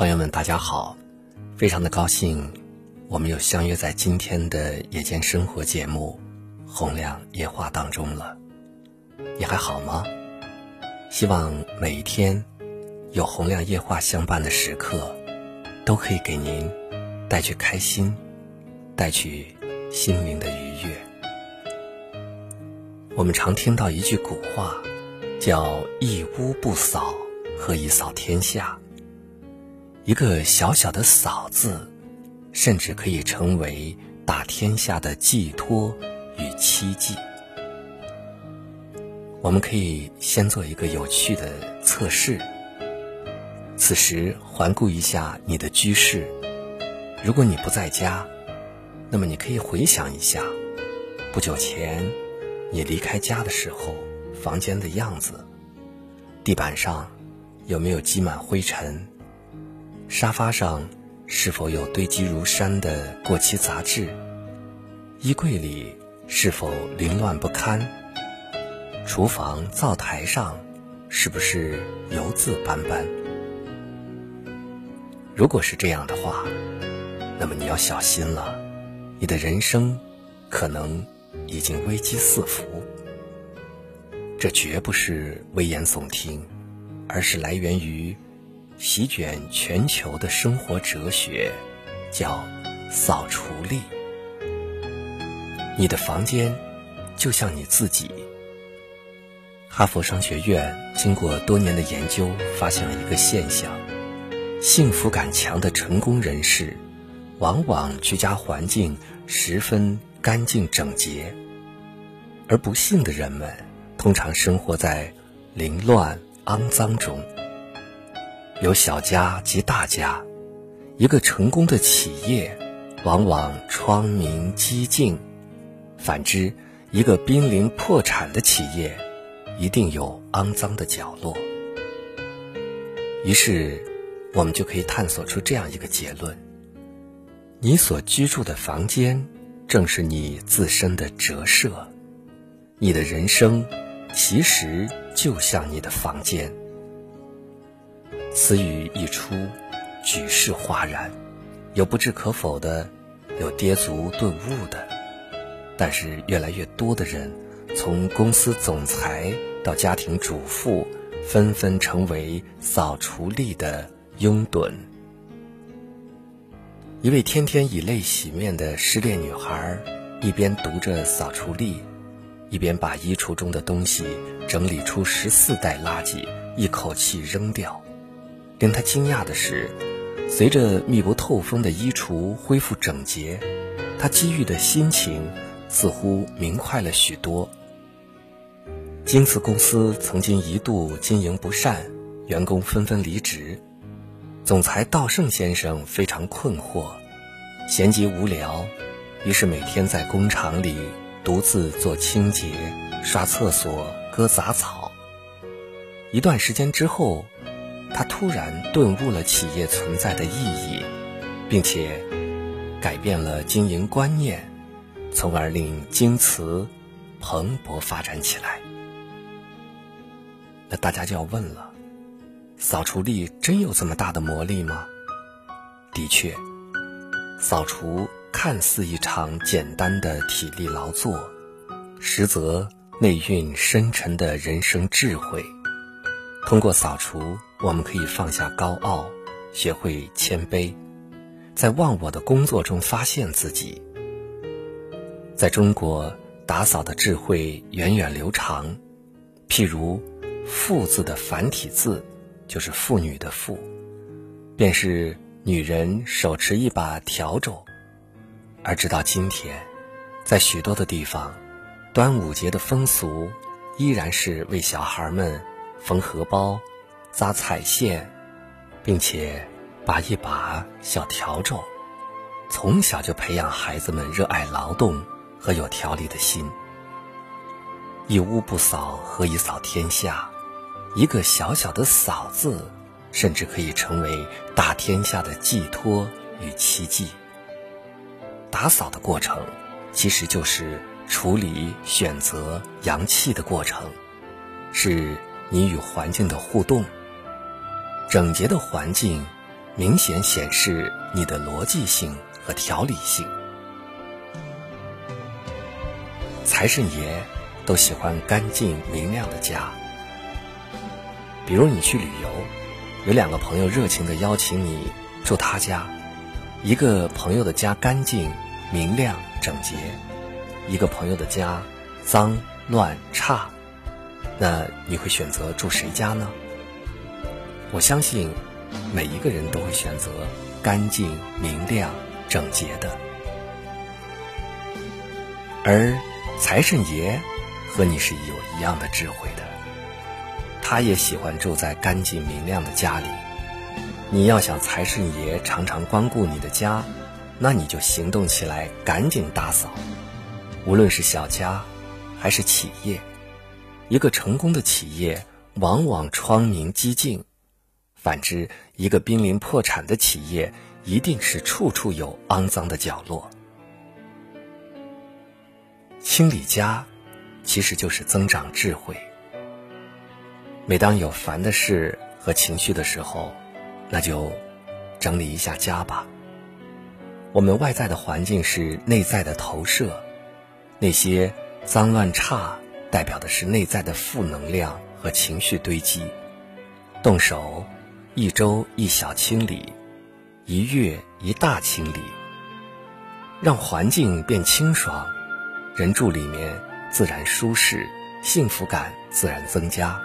朋友们，大家好！非常的高兴，我们又相约在今天的夜间生活节目《洪亮夜话》当中了。你还好吗？希望每一天有洪亮夜话相伴的时刻，都可以给您带去开心，带去心灵的愉悦。我们常听到一句古话，叫“一屋不扫，何以扫天下”。一个小小的“扫”字，甚至可以成为打天下的寄托与期冀。我们可以先做一个有趣的测试。此时环顾一下你的居室，如果你不在家，那么你可以回想一下，不久前你离开家的时候，房间的样子。地板上有没有积满灰尘？沙发上是否有堆积如山的过期杂志？衣柜里是否凌乱不堪？厨房灶台上是不是油渍斑斑？如果是这样的话，那么你要小心了，你的人生可能已经危机四伏。这绝不是危言耸听，而是来源于。席卷全球的生活哲学，叫扫除力。你的房间就像你自己。哈佛商学院经过多年的研究，发现了一个现象：幸福感强的成功人士，往往居家环境十分干净整洁；而不幸的人们，通常生活在凌乱肮脏中。有小家及大家，一个成功的企业往往窗明几净；反之，一个濒临破产的企业一定有肮脏的角落。于是，我们就可以探索出这样一个结论：你所居住的房间正是你自身的折射，你的人生其实就像你的房间。此语一出，举世哗然，有不置可否的，有跌足顿悟的，但是越来越多的人，从公司总裁到家庭主妇，纷纷成为扫除力的拥趸。一位天天以泪洗面的失恋女孩，一边读着扫除力，一边把衣橱中的东西整理出十四袋垃圾，一口气扔掉。令他惊讶的是，随着密不透风的衣橱恢复整洁，他机遇的心情似乎明快了许多。京瓷公司曾经一度经营不善，员工纷纷离职，总裁道盛先生非常困惑，闲极无聊，于是每天在工厂里独自做清洁、刷厕所、割杂草。一段时间之后。他突然顿悟了企业存在的意义，并且改变了经营观念，从而令京瓷蓬勃发展起来。那大家就要问了：扫除力真有这么大的魔力吗？的确，扫除看似一场简单的体力劳作，实则内蕴深沉的人生智慧。通过扫除。我们可以放下高傲，学会谦卑，在忘我的工作中发现自己。在中国，打扫的智慧源远流长。譬如“妇”字的繁体字，就是妇女的“妇”，便是女人手持一把笤帚。而直到今天，在许多的地方，端午节的风俗依然是为小孩们缝荷包。扎彩线，并且把一把小笤帚，从小就培养孩子们热爱劳动和有条理的心。一屋不扫，何以扫天下？一个小小的“扫”字，甚至可以成为打天下的寄托与奇迹。打扫的过程，其实就是处理、选择阳气的过程，是你与环境的互动。整洁的环境，明显显示你的逻辑性和条理性。财神爷都喜欢干净明亮的家。比如你去旅游，有两个朋友热情的邀请你住他家，一个朋友的家干净明亮整洁，一个朋友的家脏乱差，那你会选择住谁家呢？我相信每一个人都会选择干净明亮整洁的，而财神爷和你是有一样的智慧的。他也喜欢住在干净明亮的家里。你要想财神爷常常光顾你的家，那你就行动起来，赶紧打扫。无论是小家，还是企业，一个成功的企业往往窗明几净；反之，一个濒临破产的企业一定是处处有肮脏的角落。清理家，其实就是增长智慧。每当有烦的事和情绪的时候，那就整理一下家吧。我们外在的环境是内在的投射，那些脏乱差代表的是内在的负能量和情绪堆积。动手，一周一小清理，一月一大清理，让环境变清爽，人住里面自然舒适，幸福感自然增加。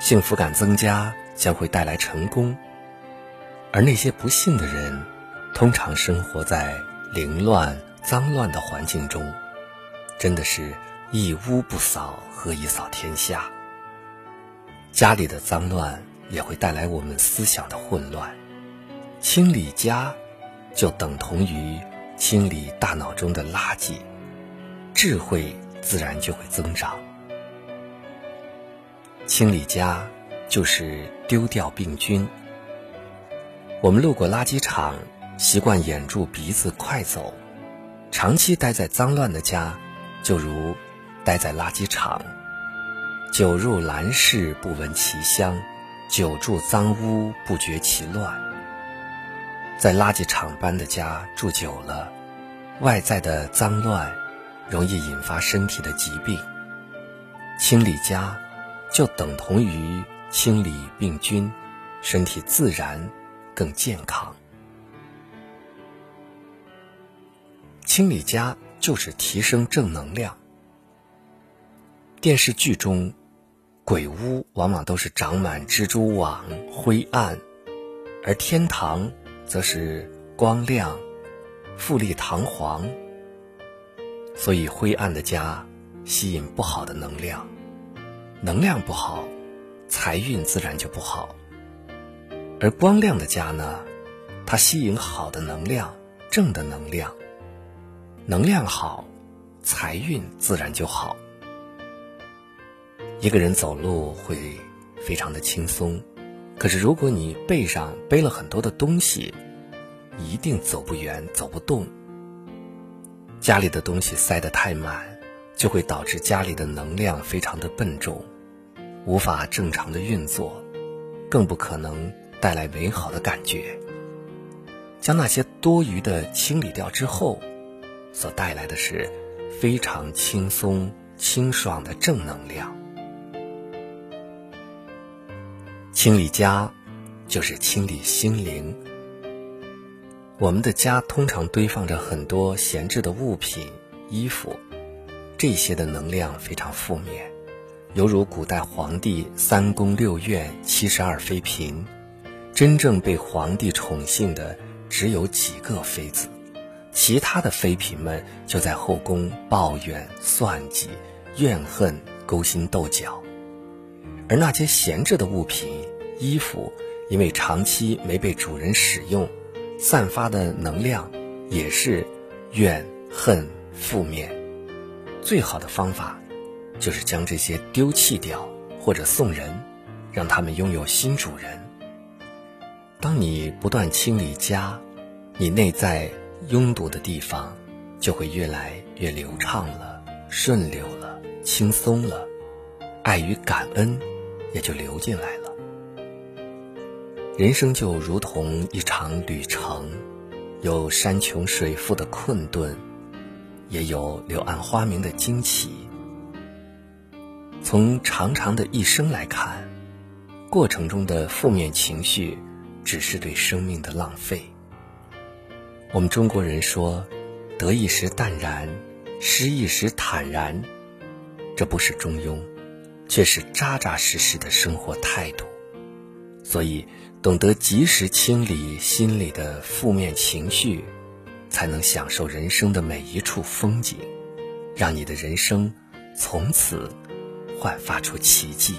幸福感增加将会带来成功，而那些不幸的人，通常生活在凌乱、脏乱的环境中，真的是一屋不扫，何以扫天下？家里的脏乱也会带来我们思想的混乱，清理家，就等同于清理大脑中的垃圾，智慧自然就会增长。清理家，就是丢掉病菌。我们路过垃圾场，习惯掩住鼻子快走。长期待在脏乱的家，就如待在垃圾场。久入兰室不闻其香，久住脏屋不觉其乱。在垃圾场般的家住久了，外在的脏乱容易引发身体的疾病。清理家。就等同于清理病菌，身体自然更健康。清理家就是提升正能量。电视剧中，鬼屋往往都是长满蜘蛛网、灰暗，而天堂则是光亮、富丽堂皇。所以，灰暗的家吸引不好的能量。能量不好，财运自然就不好。而光亮的家呢，它吸引好的能量，正的能量。能量好，财运自然就好。一个人走路会非常的轻松，可是如果你背上背了很多的东西，一定走不远，走不动。家里的东西塞得太满，就会导致家里的能量非常的笨重。无法正常的运作，更不可能带来美好的感觉。将那些多余的清理掉之后，所带来的是非常轻松、清爽的正能量。清理家，就是清理心灵。我们的家通常堆放着很多闲置的物品、衣服，这些的能量非常负面。犹如古代皇帝三宫六院七十二妃嫔，真正被皇帝宠幸的只有几个妃子，其他的妃嫔们就在后宫抱怨、算计、怨恨、勾心斗角。而那些闲置的物品、衣服，因为长期没被主人使用，散发的能量也是怨恨、负面。最好的方法。就是将这些丢弃掉，或者送人，让他们拥有新主人。当你不断清理家，你内在拥堵的地方就会越来越流畅了、顺流了、轻松了，爱与感恩也就流进来了。人生就如同一场旅程，有山穷水复的困顿，也有柳暗花明的惊奇。从长长的一生来看，过程中的负面情绪，只是对生命的浪费。我们中国人说：“得意时淡然，失意时坦然。”这不是中庸，却是扎扎实实的生活态度。所以，懂得及时清理心里的负面情绪，才能享受人生的每一处风景，让你的人生从此焕发出奇迹。